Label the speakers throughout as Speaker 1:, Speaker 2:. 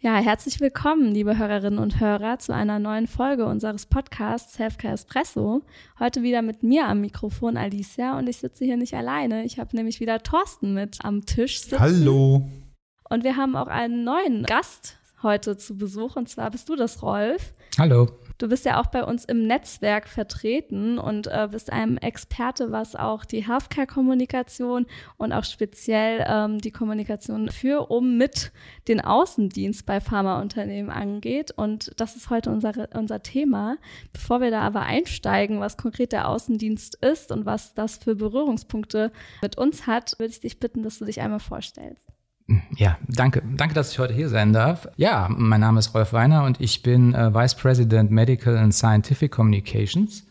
Speaker 1: Ja, herzlich willkommen, liebe Hörerinnen und Hörer, zu einer neuen Folge unseres Podcasts Healthcare Espresso. Heute wieder mit mir am Mikrofon Alicia und ich sitze hier nicht alleine. Ich habe nämlich wieder Thorsten mit am Tisch sitzen.
Speaker 2: Hallo.
Speaker 1: Und wir haben auch einen neuen Gast heute zu Besuch und zwar bist du das, Rolf.
Speaker 2: Hallo.
Speaker 1: Du bist ja auch bei uns im Netzwerk vertreten und äh, bist ein Experte, was auch die Healthcare-Kommunikation und auch speziell ähm, die Kommunikation für, um mit den Außendienst bei Pharmaunternehmen angeht. Und das ist heute unser, unser Thema. Bevor wir da aber einsteigen, was konkret der Außendienst ist und was das für Berührungspunkte mit uns hat, würde ich dich bitten, dass du dich einmal vorstellst.
Speaker 2: Ja, danke. Danke, dass ich heute hier sein darf. Ja, mein Name ist Rolf Weiner und ich bin äh, Vice President Medical and Scientific Communications.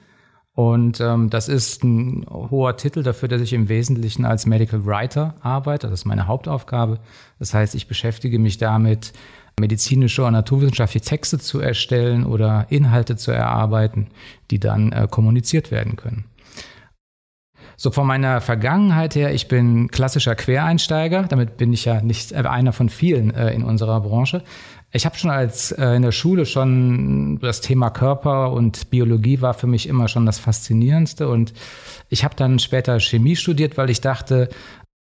Speaker 2: Und ähm, das ist ein hoher Titel dafür, dass ich im Wesentlichen als Medical Writer arbeite. Das ist meine Hauptaufgabe. Das heißt, ich beschäftige mich damit, medizinische und naturwissenschaftliche Texte zu erstellen oder Inhalte zu erarbeiten, die dann äh, kommuniziert werden können. So von meiner Vergangenheit her, ich bin klassischer Quereinsteiger, damit bin ich ja nicht einer von vielen äh, in unserer Branche. Ich habe schon als äh, in der Schule schon das Thema Körper und Biologie war für mich immer schon das Faszinierendste und ich habe dann später Chemie studiert, weil ich dachte,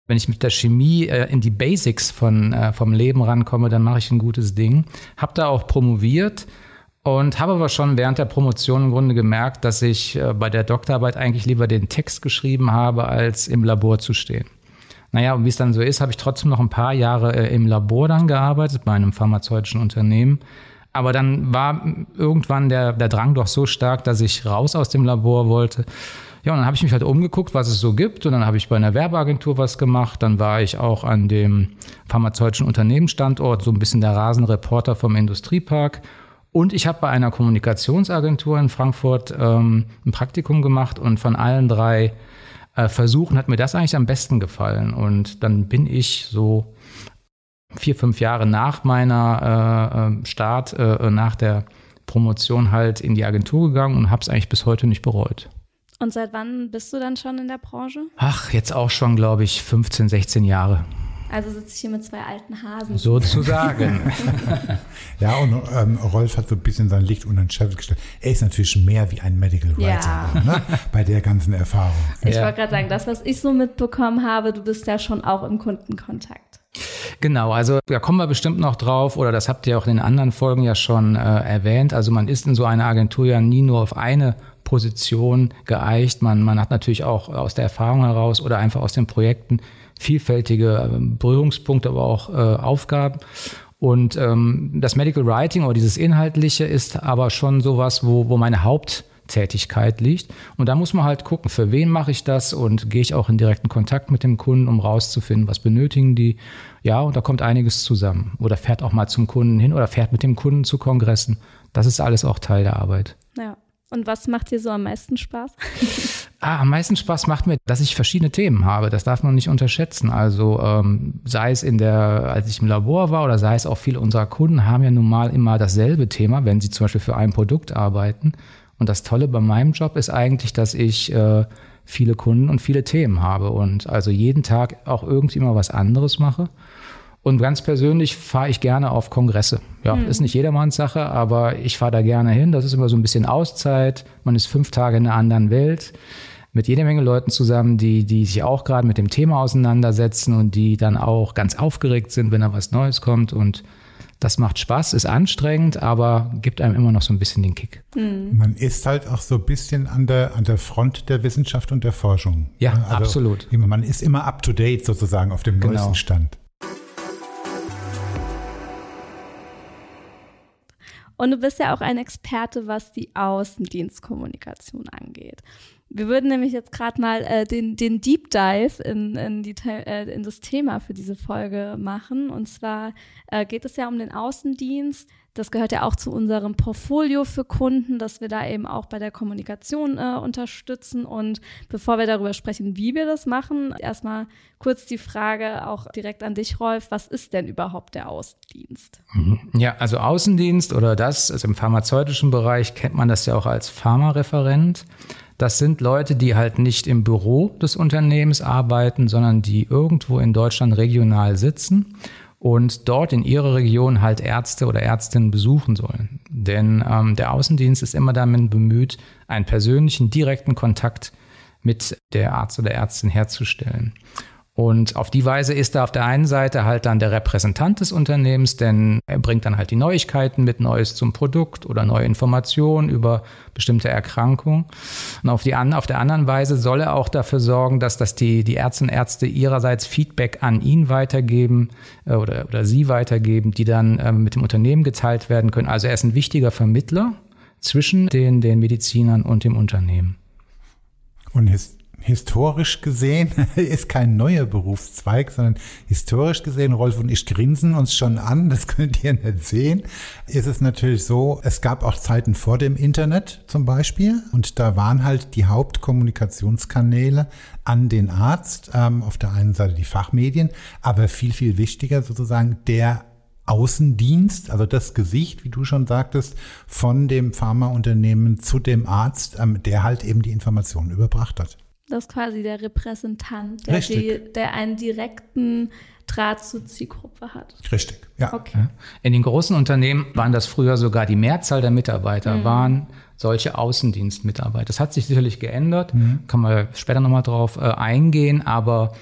Speaker 2: wenn ich mit der Chemie äh, in die Basics von, äh, vom Leben rankomme, dann mache ich ein gutes Ding. Habe da auch promoviert und habe aber schon während der Promotion im Grunde gemerkt, dass ich äh, bei der Doktorarbeit eigentlich lieber den Text geschrieben habe, als im Labor zu stehen. Naja, und wie es dann so ist, habe ich trotzdem noch ein paar Jahre äh, im Labor dann gearbeitet, bei einem pharmazeutischen Unternehmen. Aber dann war irgendwann der, der Drang doch so stark, dass ich raus aus dem Labor wollte. Ja, und dann habe ich mich halt umgeguckt, was es so gibt. Und dann habe ich bei einer Werbeagentur was gemacht. Dann war ich auch an dem pharmazeutischen Unternehmensstandort, so ein bisschen der Rasenreporter vom Industriepark und ich habe bei einer Kommunikationsagentur in Frankfurt ähm, ein Praktikum gemacht und von allen drei äh, Versuchen hat mir das eigentlich am besten gefallen. Und dann bin ich so vier, fünf Jahre nach meiner äh, ähm, Start, äh, nach der Promotion halt in die Agentur gegangen und habe es eigentlich bis heute nicht bereut.
Speaker 1: Und seit wann bist du dann schon in der Branche?
Speaker 2: Ach, jetzt auch schon, glaube ich, 15, 16 Jahre.
Speaker 1: Also sitze ich hier mit zwei alten Hasen.
Speaker 2: Sozusagen.
Speaker 3: ja, und ähm, Rolf hat so ein bisschen sein Licht unter den Scheffel gestellt. Er ist natürlich mehr wie ein Medical Writer ja. ne? bei der ganzen Erfahrung.
Speaker 1: Ich ja. wollte gerade sagen, das, was ich so mitbekommen habe, du bist ja schon auch im Kundenkontakt.
Speaker 2: Genau, also da kommen wir bestimmt noch drauf, oder das habt ihr auch in den anderen Folgen ja schon äh, erwähnt. Also man ist in so einer Agentur ja nie nur auf eine Position geeicht. Man, man hat natürlich auch aus der Erfahrung heraus oder einfach aus den Projekten vielfältige ähm, Berührungspunkte, aber auch äh, Aufgaben. Und ähm, das Medical Writing oder dieses Inhaltliche ist aber schon sowas, wo, wo meine Haupttätigkeit liegt. Und da muss man halt gucken, für wen mache ich das und gehe ich auch in direkten Kontakt mit dem Kunden, um rauszufinden, was benötigen die. Ja, und da kommt einiges zusammen. Oder fährt auch mal zum Kunden hin oder fährt mit dem Kunden zu Kongressen. Das ist alles auch Teil der Arbeit.
Speaker 1: Ja. Und was macht dir so am meisten Spaß?
Speaker 2: ah, am meisten Spaß macht mir, dass ich verschiedene Themen habe. Das darf man nicht unterschätzen. Also ähm, sei es in der, als ich im Labor war oder sei es auch viele unserer Kunden haben ja nun mal immer dasselbe Thema, wenn sie zum Beispiel für ein Produkt arbeiten. Und das Tolle bei meinem Job ist eigentlich, dass ich äh, viele Kunden und viele Themen habe und also jeden Tag auch irgendwie mal was anderes mache. Und ganz persönlich fahre ich gerne auf Kongresse. Ja, mhm. ist nicht jedermanns Sache, aber ich fahre da gerne hin. Das ist immer so ein bisschen Auszeit. Man ist fünf Tage in einer anderen Welt mit jede Menge Leuten zusammen, die, die sich auch gerade mit dem Thema auseinandersetzen und die dann auch ganz aufgeregt sind, wenn da was Neues kommt. Und das macht Spaß, ist anstrengend, aber gibt einem immer noch so ein bisschen den Kick.
Speaker 3: Mhm. Man ist halt auch so ein bisschen an der, an der Front der Wissenschaft und der Forschung.
Speaker 2: Ja, also absolut.
Speaker 3: Man ist immer up to date sozusagen auf dem genau. neuesten Stand.
Speaker 1: Und du bist ja auch ein Experte, was die Außendienstkommunikation angeht. Wir würden nämlich jetzt gerade mal äh, den, den Deep Dive in, in, die, äh, in das Thema für diese Folge machen. Und zwar äh, geht es ja um den Außendienst, Das gehört ja auch zu unserem Portfolio für Kunden, dass wir da eben auch bei der Kommunikation äh, unterstützen. Und bevor wir darüber sprechen, wie wir das machen, erstmal kurz die Frage auch direkt an dich, Rolf. Was ist denn überhaupt der Außendienst?
Speaker 2: Mhm. Ja, also Außendienst oder das, also im pharmazeutischen Bereich kennt man das ja auch als Pharmareferent. Das sind Leute, die halt nicht im Büro des Unternehmens arbeiten, sondern die irgendwo in Deutschland regional sitzen und dort in ihrer Region halt Ärzte oder Ärztinnen besuchen sollen. Denn ähm, der Außendienst ist immer damit bemüht, einen persönlichen, direkten Kontakt mit der Arzt oder Ärztin herzustellen. Und auf die Weise ist er auf der einen Seite halt dann der Repräsentant des Unternehmens, denn er bringt dann halt die Neuigkeiten mit Neues zum Produkt oder neue Informationen über bestimmte Erkrankungen. Und auf, die, auf der anderen Weise soll er auch dafür sorgen, dass, dass die, die Ärzte und Ärzte ihrerseits Feedback an ihn weitergeben äh, oder, oder sie weitergeben, die dann äh, mit dem Unternehmen geteilt werden können. Also er ist ein wichtiger Vermittler zwischen den, den Medizinern und dem Unternehmen.
Speaker 3: Und ist historisch gesehen ist kein neuer Berufszweig, sondern historisch gesehen, Rolf und ich grinsen uns schon an, das könnt ihr nicht sehen, ist es natürlich so, es gab auch Zeiten vor dem Internet zum Beispiel und da waren halt die Hauptkommunikationskanäle an den Arzt, ähm, auf der einen Seite die Fachmedien, aber viel, viel wichtiger sozusagen der Außendienst, also das Gesicht, wie du schon sagtest, von dem Pharmaunternehmen zu dem Arzt, ähm, der halt eben die Informationen überbracht hat.
Speaker 1: Das ist quasi der Repräsentant, der, die, der einen direkten Draht zur Zielgruppe hat.
Speaker 3: Richtig, ja.
Speaker 2: Okay. In den großen Unternehmen waren das früher sogar die Mehrzahl der Mitarbeiter, mhm. waren solche Außendienstmitarbeiter. Das hat sich sicherlich geändert, mhm. kann man später nochmal drauf äh, eingehen, aber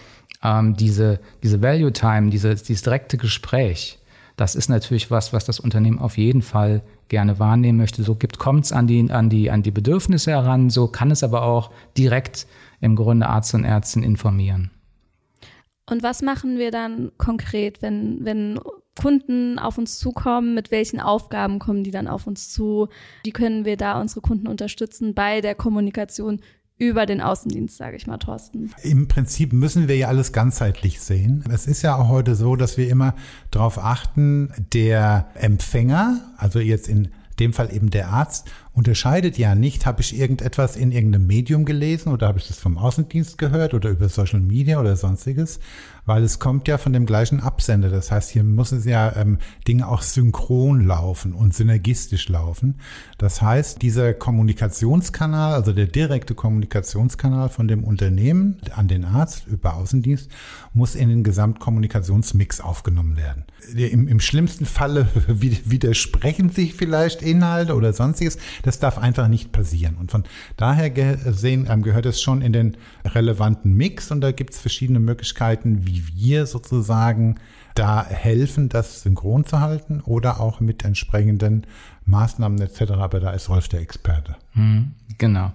Speaker 2: ähm, diese, diese Value Time, diese, dieses direkte Gespräch, das ist natürlich was, was das Unternehmen auf jeden Fall gerne wahrnehmen möchte. So gibt, kommt es an die, an, die, an die Bedürfnisse heran, so kann es aber auch direkt im Grunde Arzt und Ärztin informieren.
Speaker 1: Und was machen wir dann konkret, wenn, wenn Kunden auf uns zukommen? Mit welchen Aufgaben kommen die dann auf uns zu? Wie können wir da unsere Kunden unterstützen bei der Kommunikation über den Außendienst, sage ich mal, Thorsten.
Speaker 3: Im Prinzip müssen wir ja alles ganzheitlich sehen. Es ist ja auch heute so, dass wir immer darauf achten, der Empfänger, also jetzt in dem Fall eben der Arzt, unterscheidet ja nicht, habe ich irgendetwas in irgendeinem Medium gelesen oder habe ich das vom Außendienst gehört oder über Social Media oder sonstiges, weil es kommt ja von dem gleichen Absender. Das heißt, hier müssen ja ähm, Dinge auch synchron laufen und synergistisch laufen. Das heißt, dieser Kommunikationskanal, also der direkte Kommunikationskanal von dem Unternehmen an den Arzt über Außendienst, muss in den Gesamtkommunikationsmix aufgenommen werden. Im, im schlimmsten Falle widersprechen sich vielleicht Inhalte oder sonstiges. Das darf einfach nicht passieren. Und von daher gesehen ähm, gehört es schon in den relevanten Mix und da gibt es verschiedene Möglichkeiten, wie wir sozusagen da helfen, das synchron zu halten oder auch mit entsprechenden Maßnahmen etc. Aber da ist Rolf der Experte.
Speaker 2: Mhm, genau.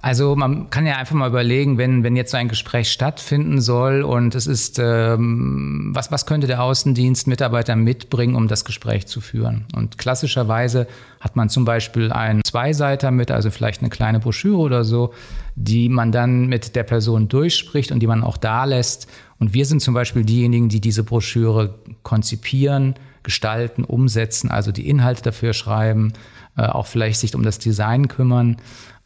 Speaker 2: Also man kann ja einfach mal überlegen, wenn, wenn jetzt so ein Gespräch stattfinden soll und es ist, ähm, was, was könnte der Außendienstmitarbeiter mitbringen, um das Gespräch zu führen? Und klassischerweise hat man zum Beispiel einen Zweiseiter mit, also vielleicht eine kleine Broschüre oder so, die man dann mit der Person durchspricht und die man auch da lässt. Und wir sind zum Beispiel diejenigen, die diese Broschüre konzipieren, gestalten, umsetzen, also die Inhalte dafür schreiben, äh, auch vielleicht sich um das Design kümmern.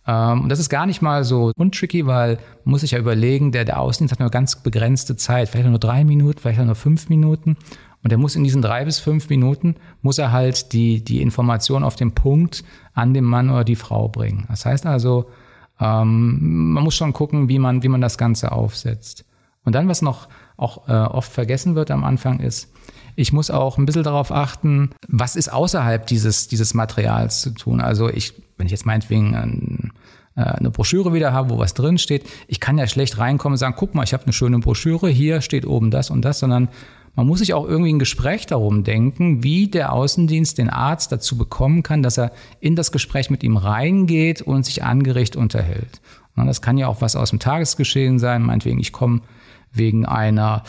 Speaker 2: Ähm, und das ist gar nicht mal so untricky, weil man muss sich ja überlegen, der, der Außendienst hat nur ganz begrenzte Zeit, vielleicht nur drei Minuten, vielleicht nur fünf Minuten. Und er muss in diesen drei bis fünf Minuten, muss er halt die, die Information auf den Punkt an den Mann oder die Frau bringen. Das heißt also, ähm, man muss schon gucken, wie man, wie man das Ganze aufsetzt. Und dann, was noch auch äh, oft vergessen wird am Anfang, ist, ich muss auch ein bisschen darauf achten, was ist außerhalb dieses, dieses Materials zu tun. Also ich wenn ich jetzt meinetwegen ein, äh, eine Broschüre wieder habe, wo was drin steht, ich kann ja schlecht reinkommen und sagen, guck mal, ich habe eine schöne Broschüre, hier steht oben das und das, sondern man muss sich auch irgendwie ein Gespräch darum denken, wie der Außendienst den Arzt dazu bekommen kann, dass er in das Gespräch mit ihm reingeht und sich angeregt unterhält. Und das kann ja auch was aus dem Tagesgeschehen sein, meinetwegen, ich komme wegen einer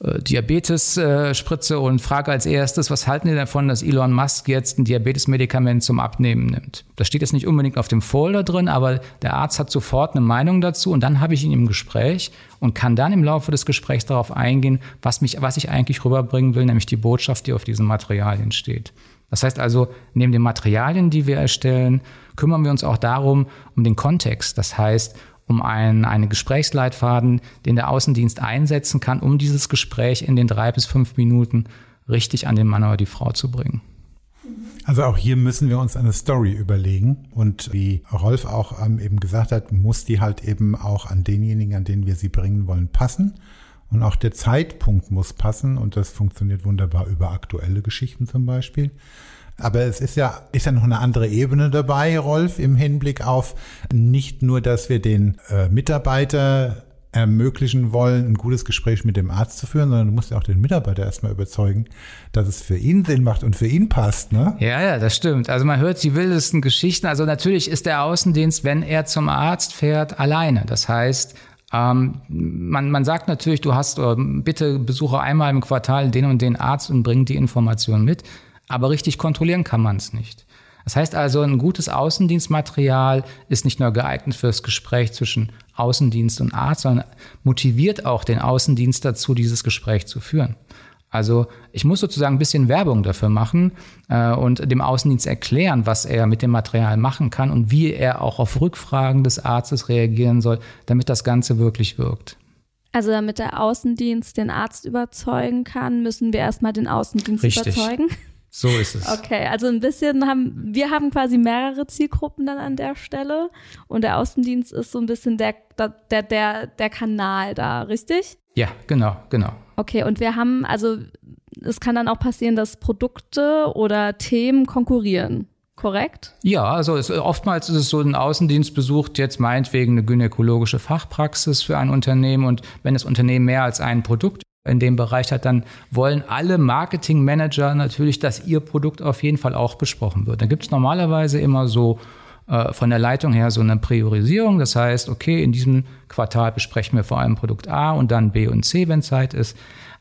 Speaker 2: äh, Diabetes-Spritze und frage als erstes, was halten Sie davon, dass Elon Musk jetzt ein Diabetes-Medikament zum Abnehmen nimmt? Das steht jetzt nicht unbedingt auf dem Folder drin, aber der Arzt hat sofort eine Meinung dazu und dann habe ich ihn im Gespräch und kann dann im Laufe des Gesprächs darauf eingehen, was, mich, was ich eigentlich rüberbringen will, nämlich die Botschaft, die auf diesen Materialien steht. Das heißt also, neben den Materialien, die wir erstellen, kümmern wir uns auch darum, um den Kontext. Das heißt, um einen, einen Gesprächsleitfaden, den der Außendienst einsetzen kann, um dieses Gespräch in den drei bis fünf Minuten richtig an den Mann oder die Frau zu bringen.
Speaker 3: Also auch hier müssen wir uns eine Story überlegen. Und wie Rolf auch ähm, eben gesagt hat, muss die halt eben auch an denjenigen, an denen wir sie bringen wollen, passen. Und auch der Zeitpunkt muss passen. Und das funktioniert wunderbar über aktuelle Geschichten zum Beispiel. Aber es ist ja, ist ja noch eine andere Ebene dabei, Rolf, im Hinblick auf nicht nur, dass wir den äh, Mitarbeiter ermöglichen wollen, ein gutes Gespräch mit dem Arzt zu führen, sondern du musst ja auch den Mitarbeiter erstmal überzeugen, dass es für ihn Sinn macht und für ihn passt, ne?
Speaker 2: Ja, ja, das stimmt. Also man hört die wildesten Geschichten. Also natürlich ist der Außendienst, wenn er zum Arzt fährt, alleine. Das heißt, ähm, man, man sagt natürlich, du hast, bitte besuche einmal im Quartal den und den Arzt und bring die Information mit. Aber richtig kontrollieren kann man es nicht. Das heißt also, ein gutes Außendienstmaterial ist nicht nur geeignet für das Gespräch zwischen Außendienst und Arzt, sondern motiviert auch den Außendienst dazu, dieses Gespräch zu führen. Also ich muss sozusagen ein bisschen Werbung dafür machen äh, und dem Außendienst erklären, was er mit dem Material machen kann und wie er auch auf Rückfragen des Arztes reagieren soll, damit das Ganze wirklich wirkt.
Speaker 1: Also damit der Außendienst den Arzt überzeugen kann, müssen wir erstmal den Außendienst
Speaker 2: Richtig.
Speaker 1: überzeugen.
Speaker 2: So ist es.
Speaker 1: Okay, also ein bisschen haben, wir haben quasi mehrere Zielgruppen dann an der Stelle und der Außendienst ist so ein bisschen der, der, der, der Kanal da, richtig?
Speaker 2: Ja, genau, genau.
Speaker 1: Okay, und wir haben, also es kann dann auch passieren, dass Produkte oder Themen konkurrieren. Korrekt?
Speaker 2: Ja, also es, oftmals ist es so, ein Außendienst besucht jetzt meinetwegen eine gynäkologische Fachpraxis für ein Unternehmen und wenn das Unternehmen mehr als ein Produkt in dem Bereich hat, dann wollen alle Marketingmanager natürlich, dass ihr Produkt auf jeden Fall auch besprochen wird. Da gibt es normalerweise immer so äh, von der Leitung her so eine Priorisierung. Das heißt, okay, in diesem Quartal besprechen wir vor allem Produkt A und dann B und C, wenn Zeit ist.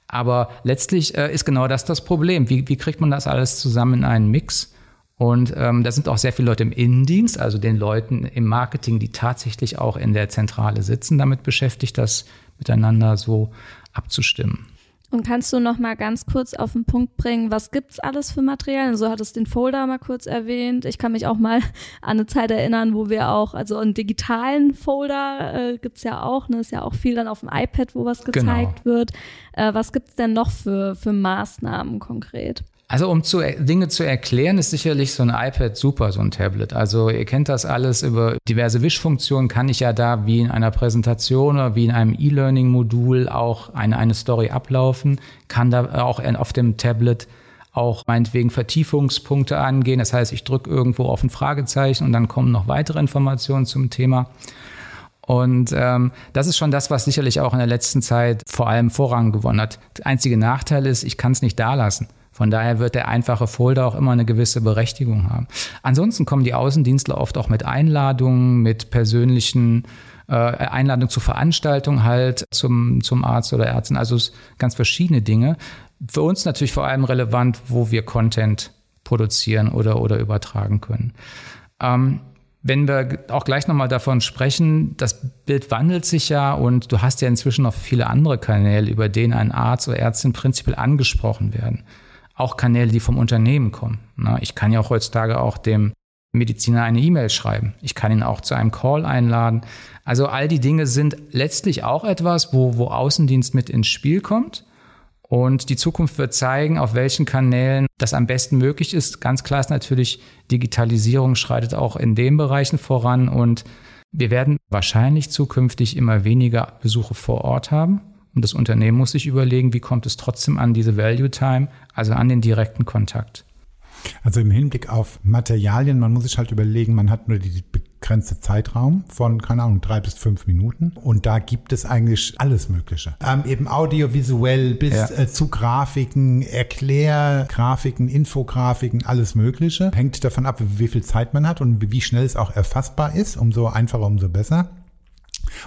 Speaker 2: Aber letztlich äh, ist genau das das Problem. Wie, wie kriegt man das alles zusammen in einen Mix? Und ähm, da sind auch sehr viele Leute im Innendienst, also den Leuten im Marketing, die tatsächlich auch in der Zentrale sitzen, damit beschäftigt, das miteinander so abzustimmen.
Speaker 1: Und kannst du noch mal ganz kurz auf den Punkt bringen, was gibt's alles für Materialien? So hattest den Folder mal kurz erwähnt. Ich kann mich auch mal an eine Zeit erinnern, wo wir auch, also einen digitalen Folder äh, gibt's ja auch, ne, ist ja auch viel dann auf dem iPad, wo was genau. gezeigt genau. wird. Äh, was gibt's denn noch für, für Maßnahmen konkret?
Speaker 2: Also um zu, Dinge zu erklären, ist sicherlich so ein iPad super, so ein Tablet. Also ihr kennt das alles über diverse Wischfunktionen, kann ich ja da wie in einer Präsentation oder wie in einem E-Learning-Modul auch eine, eine Story ablaufen, kann da auch auf dem Tablet auch meinetwegen Vertiefungspunkte angehen. Das heißt, ich drücke irgendwo auf ein Fragezeichen und dann kommen noch weitere Informationen zum Thema. Und ähm, das ist schon das, was sicherlich auch in der letzten Zeit vor allem Vorrang gewonnen hat. Der einzige Nachteil ist, ich kann es nicht da lassen. Von daher wird der einfache Folder auch immer eine gewisse Berechtigung haben. Ansonsten kommen die Außendienstler oft auch mit Einladungen, mit persönlichen äh, Einladungen zur Veranstaltung halt zum, zum Arzt oder Ärzten. Also ganz verschiedene Dinge. Für uns natürlich vor allem relevant, wo wir Content produzieren oder, oder übertragen können. Ähm, wenn wir auch gleich nochmal davon sprechen, das Bild wandelt sich ja und du hast ja inzwischen noch viele andere Kanäle, über denen ein Arzt oder Ärztin prinzipiell angesprochen werden auch Kanäle, die vom Unternehmen kommen. Ich kann ja auch heutzutage auch dem Mediziner eine E-Mail schreiben. Ich kann ihn auch zu einem Call einladen. Also all die Dinge sind letztlich auch etwas, wo, wo Außendienst mit ins Spiel kommt. Und die Zukunft wird zeigen, auf welchen Kanälen das am besten möglich ist. Ganz klar ist natürlich, Digitalisierung schreitet auch in den Bereichen voran und wir werden wahrscheinlich zukünftig immer weniger Besuche vor Ort haben. Und das Unternehmen muss sich überlegen, wie kommt es trotzdem an diese Value Time, also an den direkten Kontakt.
Speaker 3: Also im Hinblick auf Materialien, man muss sich halt überlegen, man hat nur die begrenzte Zeitraum von, keine Ahnung, drei bis fünf Minuten. Und da gibt es eigentlich alles Mögliche. Ähm, eben audiovisuell bis ja. äh, zu Grafiken, Erklärgrafiken, Infografiken, alles Mögliche. Hängt davon ab, wie viel Zeit man hat und wie schnell es auch erfassbar ist. Umso einfacher, umso besser.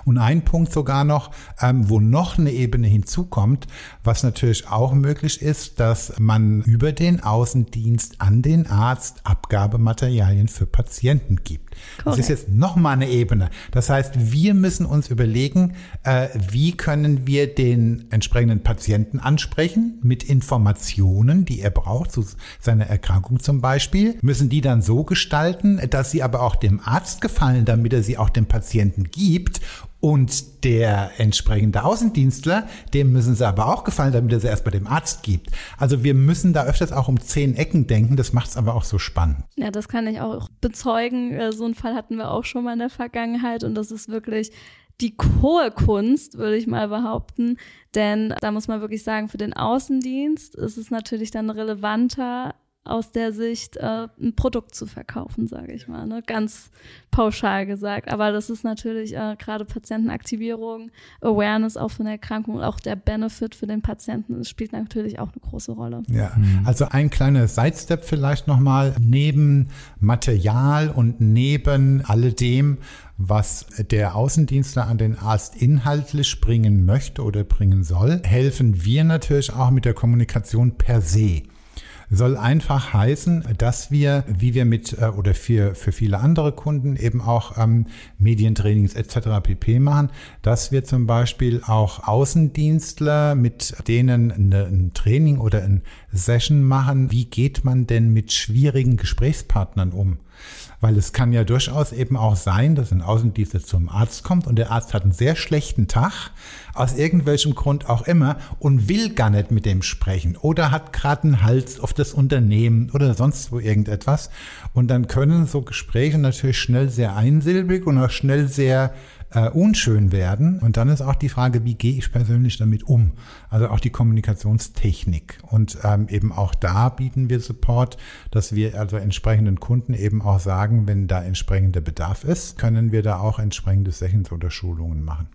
Speaker 3: Und ein Punkt sogar noch, ähm, wo noch eine Ebene hinzukommt, was natürlich auch möglich ist, dass man über den Außendienst an den Arzt Abgabematerialien für Patienten gibt. Das ist jetzt nochmal eine Ebene. Das heißt, wir müssen uns überlegen, äh, wie können wir den entsprechenden Patienten ansprechen mit Informationen, die er braucht, zu seiner Erkrankung zum Beispiel, müssen die dann so gestalten, dass sie aber auch dem Arzt gefallen, damit er sie auch dem Patienten gibt und der entsprechende Außendienstler, dem müssen sie aber auch gefallen, damit er sie erst bei dem Arzt gibt. Also wir müssen da öfters auch um zehn Ecken denken. Das macht es aber auch so spannend.
Speaker 1: Ja, das kann ich auch bezeugen. Äh, so einen Fall hatten wir auch schon mal in der Vergangenheit und das ist wirklich die hohe Kunst, würde ich mal behaupten. Denn da muss man wirklich sagen, für den Außendienst ist es natürlich dann relevanter, aus der Sicht äh, ein Produkt zu verkaufen, sage ich mal, ne? ganz pauschal gesagt. Aber das ist natürlich äh, gerade Patientenaktivierung, Awareness auch von der Erkrankung und auch der Benefit für den Patienten das spielt natürlich auch eine große Rolle.
Speaker 3: Ja, also ein kleiner Sidestep vielleicht nochmal. Neben Material und neben alledem, was der Außendienstler an den Arzt inhaltlich bringen möchte oder bringen soll, helfen wir natürlich auch mit der Kommunikation per se soll einfach heißen, dass wir, wie wir mit äh, oder für, für viele andere Kunden eben auch ähm, Medientrainings etc. pp machen, dass wir zum Beispiel auch Außendienstler mit denen eine, ein Training oder ein Session machen. Wie geht man denn mit schwierigen Gesprächspartnern um? Weil es kann ja durchaus eben auch sein, dass ein Außendienstler zum Arzt kommt und der Arzt hat einen sehr schlechten Tag, aus irgendwelchem Grund auch immer, und will gar nicht mit dem sprechen oder hat gerade einen Hals auf das Unternehmen oder sonst wo irgendetwas. Und dann können so Gespräche natürlich schnell sehr einsilbig und auch schnell sehr äh, unschön werden. Und dann ist auch die Frage, wie gehe ich persönlich damit um? Also auch die Kommunikationstechnik. Und ähm, eben auch da bieten wir Support, dass wir also entsprechenden Kunden eben auch sagen, wenn da entsprechender Bedarf ist, können wir da auch entsprechende Sessions oder Schulungen machen.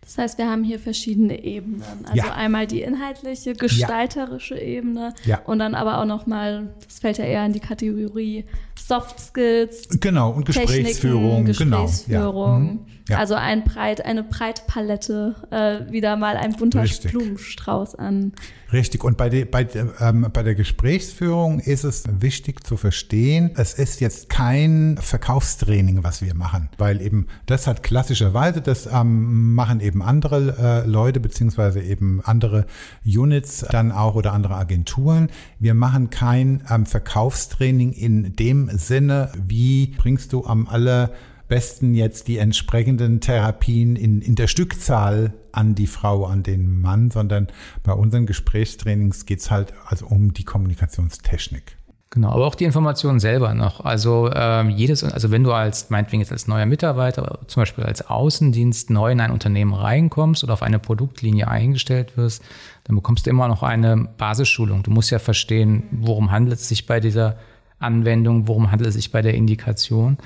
Speaker 1: Das heißt, wir haben hier verschiedene Ebenen. Also ja. einmal die inhaltliche, gestalterische ja. Ebene ja. und dann aber auch nochmal, das fällt ja eher in die Kategorie Soft Skills.
Speaker 3: Genau, und Gesprächsführung.
Speaker 1: Gesprächsführung. Genau. Mhm. Ja. Also ein breit, eine breite Palette, äh, wieder mal ein bunter Richtig. Blumenstrauß an.
Speaker 3: Richtig. Und bei, de, bei, ähm, bei der Gesprächsführung ist es wichtig zu verstehen, es ist jetzt kein Verkaufstraining, was wir machen, weil eben das hat klassischerweise, das ähm, machen eben andere äh, Leute beziehungsweise eben andere Units dann auch oder andere Agenturen. Wir machen kein ähm, Verkaufstraining in dem Sinne, wie bringst du am aller besten jetzt die entsprechenden Therapien in, in der Stückzahl an die Frau, an den Mann, sondern bei unseren Gesprächstrainings geht es halt also um die Kommunikationstechnik.
Speaker 2: Genau, aber auch die Informationen selber noch. Also ähm, jedes, also wenn du als, meinetwegen jetzt als neuer Mitarbeiter, zum Beispiel als Außendienst neu in ein Unternehmen reinkommst oder auf eine Produktlinie eingestellt wirst, dann bekommst du immer noch eine Basisschulung. Du musst ja verstehen, worum handelt es sich bei dieser Anwendung, worum handelt es sich bei der Indikation.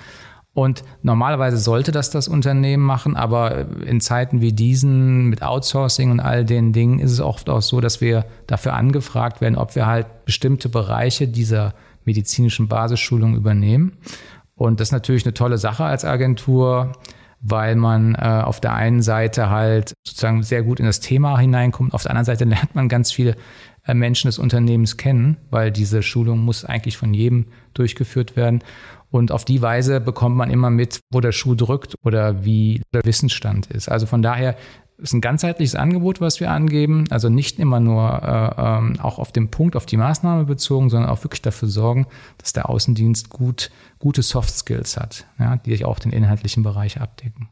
Speaker 2: Und normalerweise sollte das das Unternehmen machen, aber in Zeiten wie diesen mit Outsourcing und all den Dingen ist es oft auch so, dass wir dafür angefragt werden, ob wir halt bestimmte Bereiche dieser medizinischen Basisschulung übernehmen. Und das ist natürlich eine tolle Sache als Agentur, weil man äh, auf der einen Seite halt sozusagen sehr gut in das Thema hineinkommt, auf der anderen Seite lernt man ganz viele Menschen des Unternehmens kennen, weil diese Schulung muss eigentlich von jedem durchgeführt werden. Und auf die Weise bekommt man immer mit, wo der Schuh drückt oder wie der Wissensstand ist. Also von daher ist ein ganzheitliches Angebot, was wir angeben. Also nicht immer nur äh, ähm, auch auf den Punkt, auf die Maßnahme bezogen, sondern auch wirklich dafür sorgen, dass der Außendienst gut, gute Soft Skills hat, ja, die sich auch den inhaltlichen Bereich abdecken.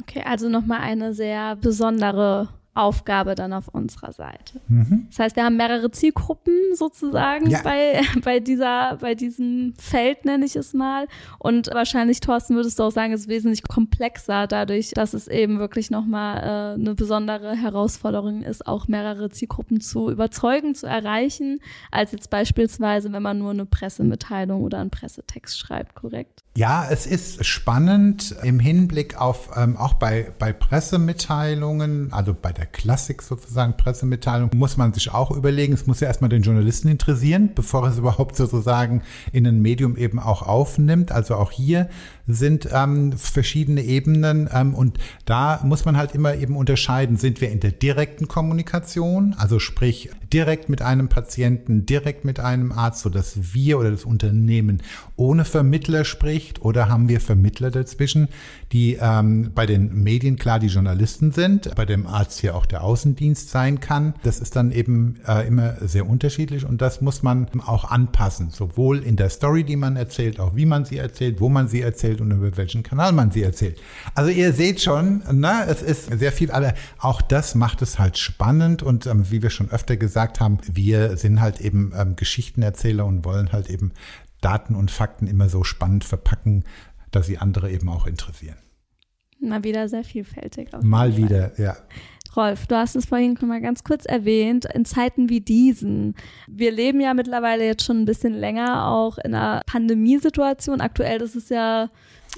Speaker 1: Okay, also nochmal eine sehr besondere Aufgabe dann auf unserer Seite. Mhm. Das heißt, wir haben mehrere Zielgruppen sozusagen ja. bei, bei dieser, bei diesem Feld, nenne ich es mal. Und wahrscheinlich, Thorsten, würdest du auch sagen, ist wesentlich komplexer dadurch, dass es eben wirklich nochmal äh, eine besondere Herausforderung ist, auch mehrere Zielgruppen zu überzeugen, zu erreichen, als jetzt beispielsweise, wenn man nur eine Pressemitteilung oder einen Pressetext schreibt, korrekt?
Speaker 3: Ja, es ist spannend im Hinblick auf ähm, auch bei, bei Pressemitteilungen, also bei der Klassik sozusagen Pressemitteilung, muss man sich auch überlegen, es muss ja erstmal den Journalisten interessieren, bevor es überhaupt sozusagen in ein Medium eben auch aufnimmt. Also auch hier sind ähm, verschiedene Ebenen ähm, und da muss man halt immer eben unterscheiden, sind wir in der direkten Kommunikation, also sprich direkt mit einem Patienten, direkt mit einem Arzt, sodass wir oder das Unternehmen ohne Vermittler spricht oder haben wir Vermittler dazwischen, die ähm, bei den Medien klar die Journalisten sind, bei dem Arzt hier auch der Außendienst sein kann. Das ist dann eben äh, immer sehr unterschiedlich und das muss man auch anpassen, sowohl in der Story, die man erzählt, auch wie man sie erzählt, wo man sie erzählt und über welchen Kanal man sie erzählt. Also ihr seht schon, na, es ist sehr viel, aber auch das macht es halt spannend und ähm, wie wir schon öfter gesagt haben, wir sind halt eben ähm, Geschichtenerzähler und wollen halt eben Daten und Fakten immer so spannend verpacken, dass sie andere eben auch interessieren.
Speaker 1: Mal wieder sehr vielfältig.
Speaker 3: Mal wieder, ja.
Speaker 1: Rolf, du hast es vorhin mal ganz kurz erwähnt, in Zeiten wie diesen. Wir leben ja mittlerweile jetzt schon ein bisschen länger auch in einer Pandemiesituation. Aktuell ist es ja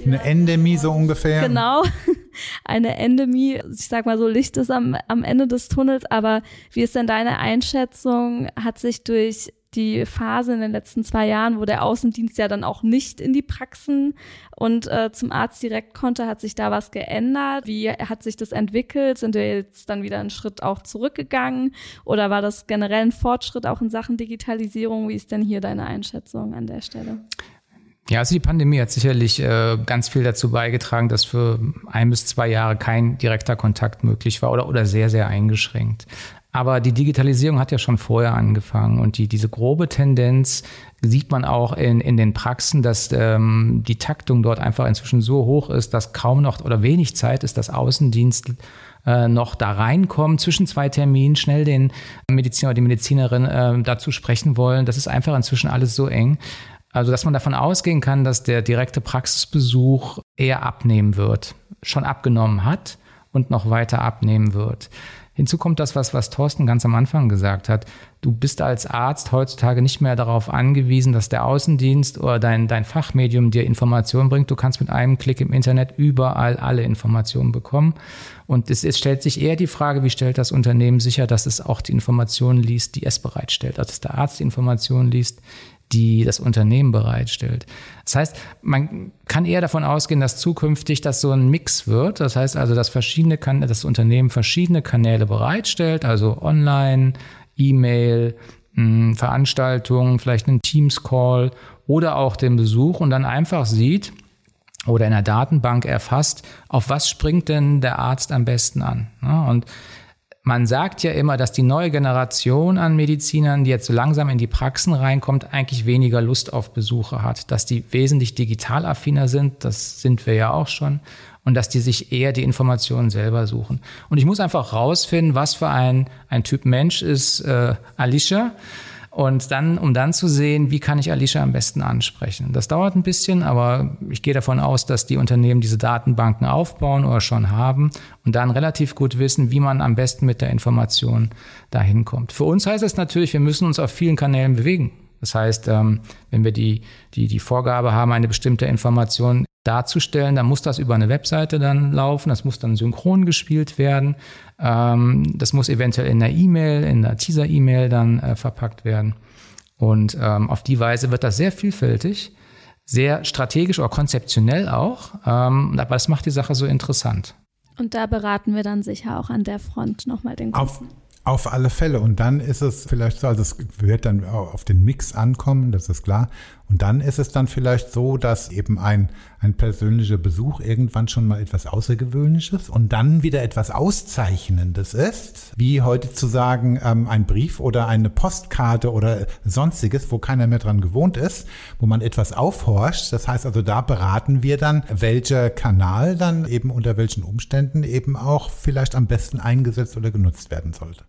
Speaker 3: eine Endemie so ungefähr.
Speaker 1: Genau, eine Endemie. Ich sag mal so, Licht ist am, am Ende des Tunnels, aber wie ist denn deine Einschätzung? Hat sich durch die Phase in den letzten zwei Jahren, wo der Außendienst ja dann auch nicht in die Praxen und äh, zum Arzt direkt konnte, hat sich da was geändert? Wie hat sich das entwickelt? Sind wir jetzt dann wieder einen Schritt auch zurückgegangen? Oder war das generell ein Fortschritt auch in Sachen Digitalisierung? Wie ist denn hier deine Einschätzung an der Stelle?
Speaker 2: Ja, also die Pandemie hat sicherlich äh, ganz viel dazu beigetragen, dass für ein bis zwei Jahre kein direkter Kontakt möglich war oder, oder sehr, sehr eingeschränkt. Aber die Digitalisierung hat ja schon vorher angefangen und die, diese grobe Tendenz sieht man auch in, in den Praxen, dass ähm, die Taktung dort einfach inzwischen so hoch ist, dass kaum noch oder wenig Zeit ist, dass Außendienst äh, noch da reinkommen, zwischen zwei Terminen schnell den Mediziner oder die Medizinerin äh, dazu sprechen wollen. Das ist einfach inzwischen alles so eng. Also, dass man davon ausgehen kann, dass der direkte Praxisbesuch eher abnehmen wird, schon abgenommen hat und noch weiter abnehmen wird. Hinzu kommt das, was, was Thorsten ganz am Anfang gesagt hat. Du bist als Arzt heutzutage nicht mehr darauf angewiesen, dass der Außendienst oder dein, dein Fachmedium dir Informationen bringt. Du kannst mit einem Klick im Internet überall alle Informationen bekommen. Und es, es stellt sich eher die Frage, wie stellt das Unternehmen sicher, dass es auch die Informationen liest, die es bereitstellt. Also dass der Arzt die Informationen liest, die das Unternehmen bereitstellt. Das heißt, man kann eher davon ausgehen, dass zukünftig das so ein Mix wird. Das heißt also, dass verschiedene kan das Unternehmen verschiedene Kanäle bereitstellt, also online, E-Mail, hm, Veranstaltungen, vielleicht einen Teams-Call oder auch den Besuch und dann einfach sieht oder in der Datenbank erfasst, auf was springt denn der Arzt am besten an. Und man sagt ja immer, dass die neue Generation an Medizinern, die jetzt so langsam in die Praxen reinkommt, eigentlich weniger Lust auf Besuche hat, dass die wesentlich digital affiner sind, das sind wir ja auch schon, und dass die sich eher die Informationen selber suchen. Und ich muss einfach rausfinden, was für ein, ein Typ Mensch ist äh, Alicia und dann, um dann zu sehen, wie kann ich Alicia am besten ansprechen. Das dauert ein bisschen, aber ich gehe davon aus, dass die Unternehmen diese Datenbanken aufbauen oder schon haben und dann relativ gut wissen, wie man am besten mit der Information dahin kommt. Für uns heißt es natürlich, wir müssen uns auf vielen Kanälen bewegen. Das heißt, ähm, wenn wir die, die, die Vorgabe haben, eine bestimmte Information darzustellen, dann muss das über eine Webseite dann laufen, das muss dann synchron gespielt werden, ähm, das muss eventuell in der E-Mail, in der Teaser-E-Mail dann äh, verpackt werden. Und ähm, auf die Weise wird das sehr vielfältig, sehr strategisch oder konzeptionell auch, ähm, aber das macht die Sache so interessant.
Speaker 1: Und da beraten wir dann sicher auch an der Front nochmal den Kunden.
Speaker 3: Auf auf alle Fälle. Und dann ist es vielleicht so, also es wird dann auf den Mix ankommen, das ist klar. Und dann ist es dann vielleicht so, dass eben ein, ein persönlicher Besuch irgendwann schon mal etwas Außergewöhnliches und dann wieder etwas Auszeichnendes ist, wie heute zu sagen, ähm, ein Brief oder eine Postkarte oder sonstiges, wo keiner mehr dran gewohnt ist, wo man etwas aufhorcht. Das heißt also, da beraten wir dann, welcher Kanal dann eben unter welchen Umständen eben auch vielleicht am besten eingesetzt oder genutzt werden sollte.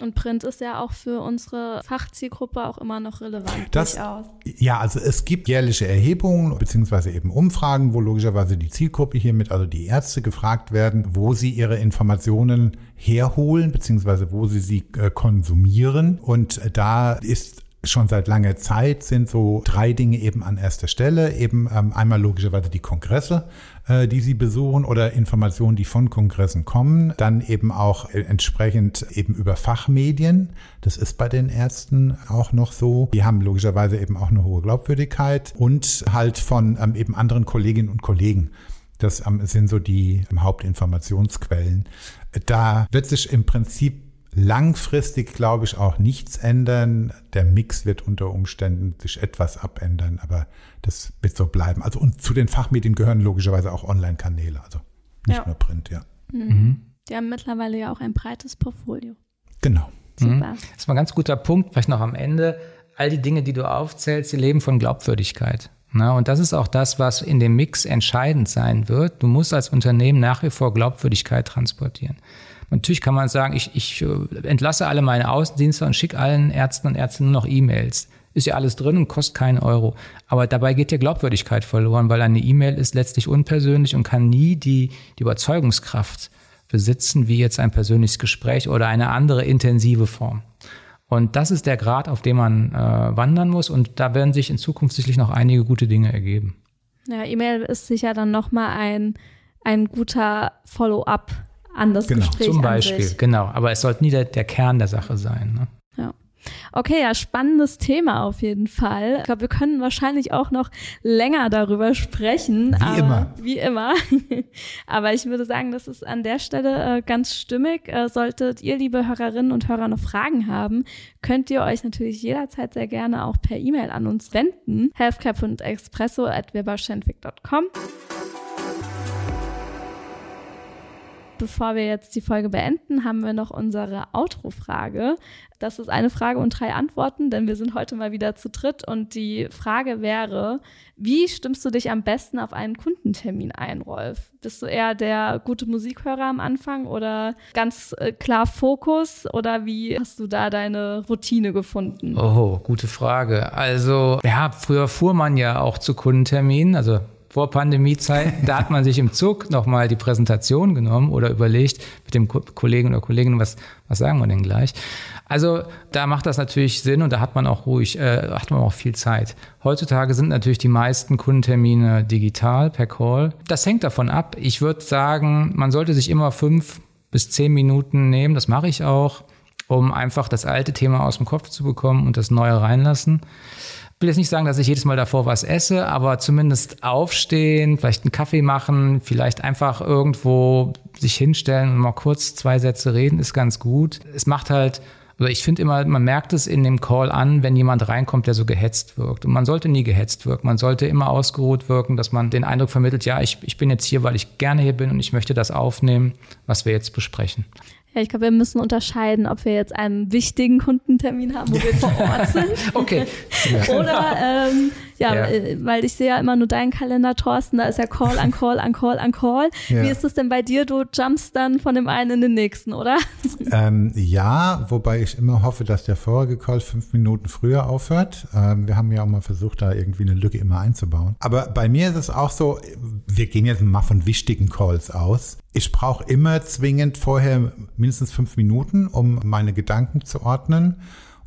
Speaker 1: Und Print ist ja auch für unsere Fachzielgruppe auch immer noch relevant.
Speaker 3: Das, durchaus. Ja, also es gibt jährliche Erhebungen beziehungsweise eben Umfragen, wo logischerweise die Zielgruppe hiermit, also die Ärzte gefragt werden, wo sie ihre Informationen herholen beziehungsweise wo sie sie äh, konsumieren. Und da ist schon seit langer Zeit sind so drei Dinge eben an erster Stelle. Eben ähm, einmal logischerweise die Kongresse, äh, die Sie besuchen oder Informationen, die von Kongressen kommen. Dann eben auch äh, entsprechend eben über Fachmedien. Das ist bei den Ärzten auch noch so. Die haben logischerweise eben auch eine hohe Glaubwürdigkeit und halt von ähm, eben anderen Kolleginnen und Kollegen. Das ähm, sind so die Hauptinformationsquellen. Da wird sich im Prinzip langfristig, glaube ich, auch nichts ändern. Der Mix wird unter Umständen sich etwas abändern, aber das wird so bleiben. Also und zu den Fachmedien gehören logischerweise auch Online-Kanäle, also nicht ja. nur Print, ja.
Speaker 1: Mhm. mhm. Die haben mittlerweile ja auch ein breites Portfolio.
Speaker 3: Genau.
Speaker 2: Super. Mhm. Das ist mal ein ganz guter Punkt, vielleicht noch am Ende. All die Dinge, die du aufzählst, die leben von Glaubwürdigkeit. Na, und das ist auch das, was in dem Mix entscheidend sein wird. Du musst als Unternehmen nach wie vor Glaubwürdigkeit transportieren. Natürlich kann man sagen, ich, ich äh, entlasse alle meine Außendienste und schicke allen Ärzten und Ärzten nur noch E-Mails. Ist ja alles drin und kostet keinen Euro. Aber dabei geht ja Glaubwürdigkeit verloren, weil eine E-Mail ist letztlich unpersönlich und kann nie die, die Überzeugungskraft besitzen, wie jetzt ein persönliches Gespräch oder eine andere intensive Form. Und das ist der Grad, auf dem man äh, wandern muss. Und da werden sich in Zukunft sicherlich noch einige gute Dinge ergeben.
Speaker 1: Ja, E-Mail ist sicher dann nochmal ein, ein guter Follow-up an das
Speaker 2: genau,
Speaker 1: Gespräch.
Speaker 2: Zum Beispiel, genau. Aber es sollte nie der, der Kern der Sache sein. Ne?
Speaker 1: Ja. Okay, ja, spannendes Thema auf jeden Fall. Ich glaube, wir können wahrscheinlich auch noch länger darüber sprechen.
Speaker 3: Wie aber, immer.
Speaker 1: Wie immer. aber ich würde sagen, das ist an der Stelle äh, ganz stimmig. Äh, solltet ihr, liebe Hörerinnen und Hörer, noch Fragen haben, könnt ihr euch natürlich jederzeit sehr gerne auch per E-Mail an uns wenden. healthcap.expresso at weberschenwick.com. bevor wir jetzt die Folge beenden, haben wir noch unsere Outro-Frage. Das ist eine Frage und drei Antworten, denn wir sind heute mal wieder zu dritt. Und die Frage wäre, wie stimmst du dich am besten auf einen Kundentermin ein, Rolf? Bist du eher der gute Musikhörer am Anfang oder ganz äh, klar Fokus? Oder wie hast du da deine Routine gefunden?
Speaker 2: Oh, gute Frage. Also, ja, früher fuhr man ja auch zu Kundenterminen. Also vor Pandemiezeit, da hat man sich im Zug nochmal die Präsentation genommen oder überlegt mit dem Kollegen oder Kolleginnen, was, was sagen wir denn gleich. Also da macht das natürlich Sinn und da hat man auch ruhig, äh, hat man auch viel Zeit. Heutzutage sind natürlich die meisten Kundentermine digital per Call. Das hängt davon ab. Ich würde sagen, man sollte sich immer fünf bis zehn Minuten nehmen, das mache ich auch, um einfach das alte Thema aus dem Kopf zu bekommen und das neue reinlassen will jetzt nicht sagen, dass ich jedes Mal davor was esse, aber zumindest aufstehen, vielleicht einen Kaffee machen, vielleicht einfach irgendwo sich hinstellen und mal kurz zwei Sätze reden, ist ganz gut. Es macht halt, also ich finde immer, man merkt es in dem Call an, wenn jemand reinkommt, der so gehetzt wirkt. Und man sollte nie gehetzt wirken. Man sollte immer ausgeruht wirken, dass man den Eindruck vermittelt, ja, ich, ich bin jetzt hier, weil ich gerne hier bin und ich möchte das aufnehmen, was wir jetzt besprechen.
Speaker 1: Ja, ich glaube, wir müssen unterscheiden, ob wir jetzt einen wichtigen Kundentermin haben, wo wir vor Ort sind.
Speaker 2: okay.
Speaker 1: Oder ähm, ja, ja, äh, weil ich sehe ja immer nur deinen Kalender, Thorsten, da ist ja Call an Call an Call an Call. Ja. Wie ist es denn bei dir? Du jumpst dann von dem einen in den nächsten, oder?
Speaker 3: Ähm, ja, wobei ich immer hoffe, dass der vorige Call fünf Minuten früher aufhört. Ähm, wir haben ja auch mal versucht, da irgendwie eine Lücke immer einzubauen. Aber bei mir ist es auch so, wir gehen jetzt mal von wichtigen Calls aus. Ich brauche immer zwingend vorher mindestens fünf Minuten, um meine Gedanken zu ordnen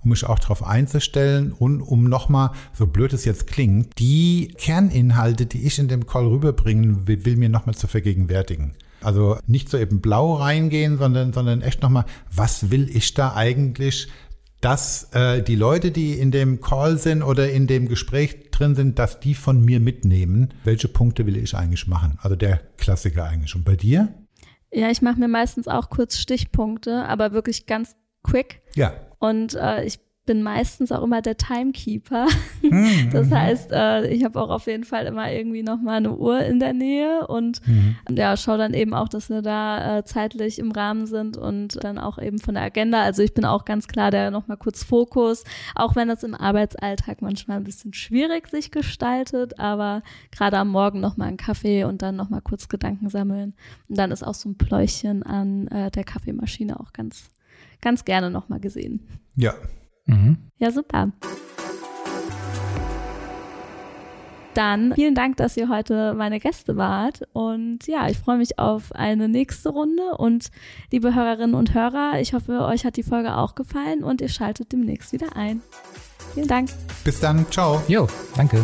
Speaker 3: um mich auch darauf einzustellen und um nochmal, so blöd es jetzt klingt, die Kerninhalte, die ich in dem Call rüberbringen will, will mir nochmal zu vergegenwärtigen. Also nicht so eben blau reingehen, sondern, sondern echt nochmal, was will ich da eigentlich, dass äh, die Leute, die in dem Call sind oder in dem Gespräch drin sind, dass die von mir mitnehmen, welche Punkte will ich eigentlich machen. Also der Klassiker eigentlich. Und bei dir?
Speaker 1: Ja, ich mache mir meistens auch kurz Stichpunkte, aber wirklich ganz quick.
Speaker 3: Ja.
Speaker 1: Und äh, ich bin meistens auch immer der Timekeeper. Mhm. Das heißt, äh, ich habe auch auf jeden Fall immer irgendwie noch mal eine Uhr in der Nähe und mhm. ja, schaue dann eben auch, dass wir da äh, zeitlich im Rahmen sind und dann auch eben von der Agenda. Also ich bin auch ganz klar der noch mal kurz Fokus, auch wenn das im Arbeitsalltag manchmal ein bisschen schwierig sich gestaltet, aber gerade am Morgen noch mal einen Kaffee und dann noch mal kurz Gedanken sammeln und dann ist auch so ein Pläuchchen an äh, der Kaffeemaschine auch ganz ganz gerne noch mal gesehen.
Speaker 3: Ja,
Speaker 1: Mhm. Ja, super. Dann vielen Dank, dass ihr heute meine Gäste wart. Und ja, ich freue mich auf eine nächste Runde. Und liebe Hörerinnen und Hörer, ich hoffe, euch hat die Folge auch gefallen und ihr schaltet demnächst wieder ein. Vielen Dank.
Speaker 3: Bis dann. Ciao.
Speaker 2: Jo, danke.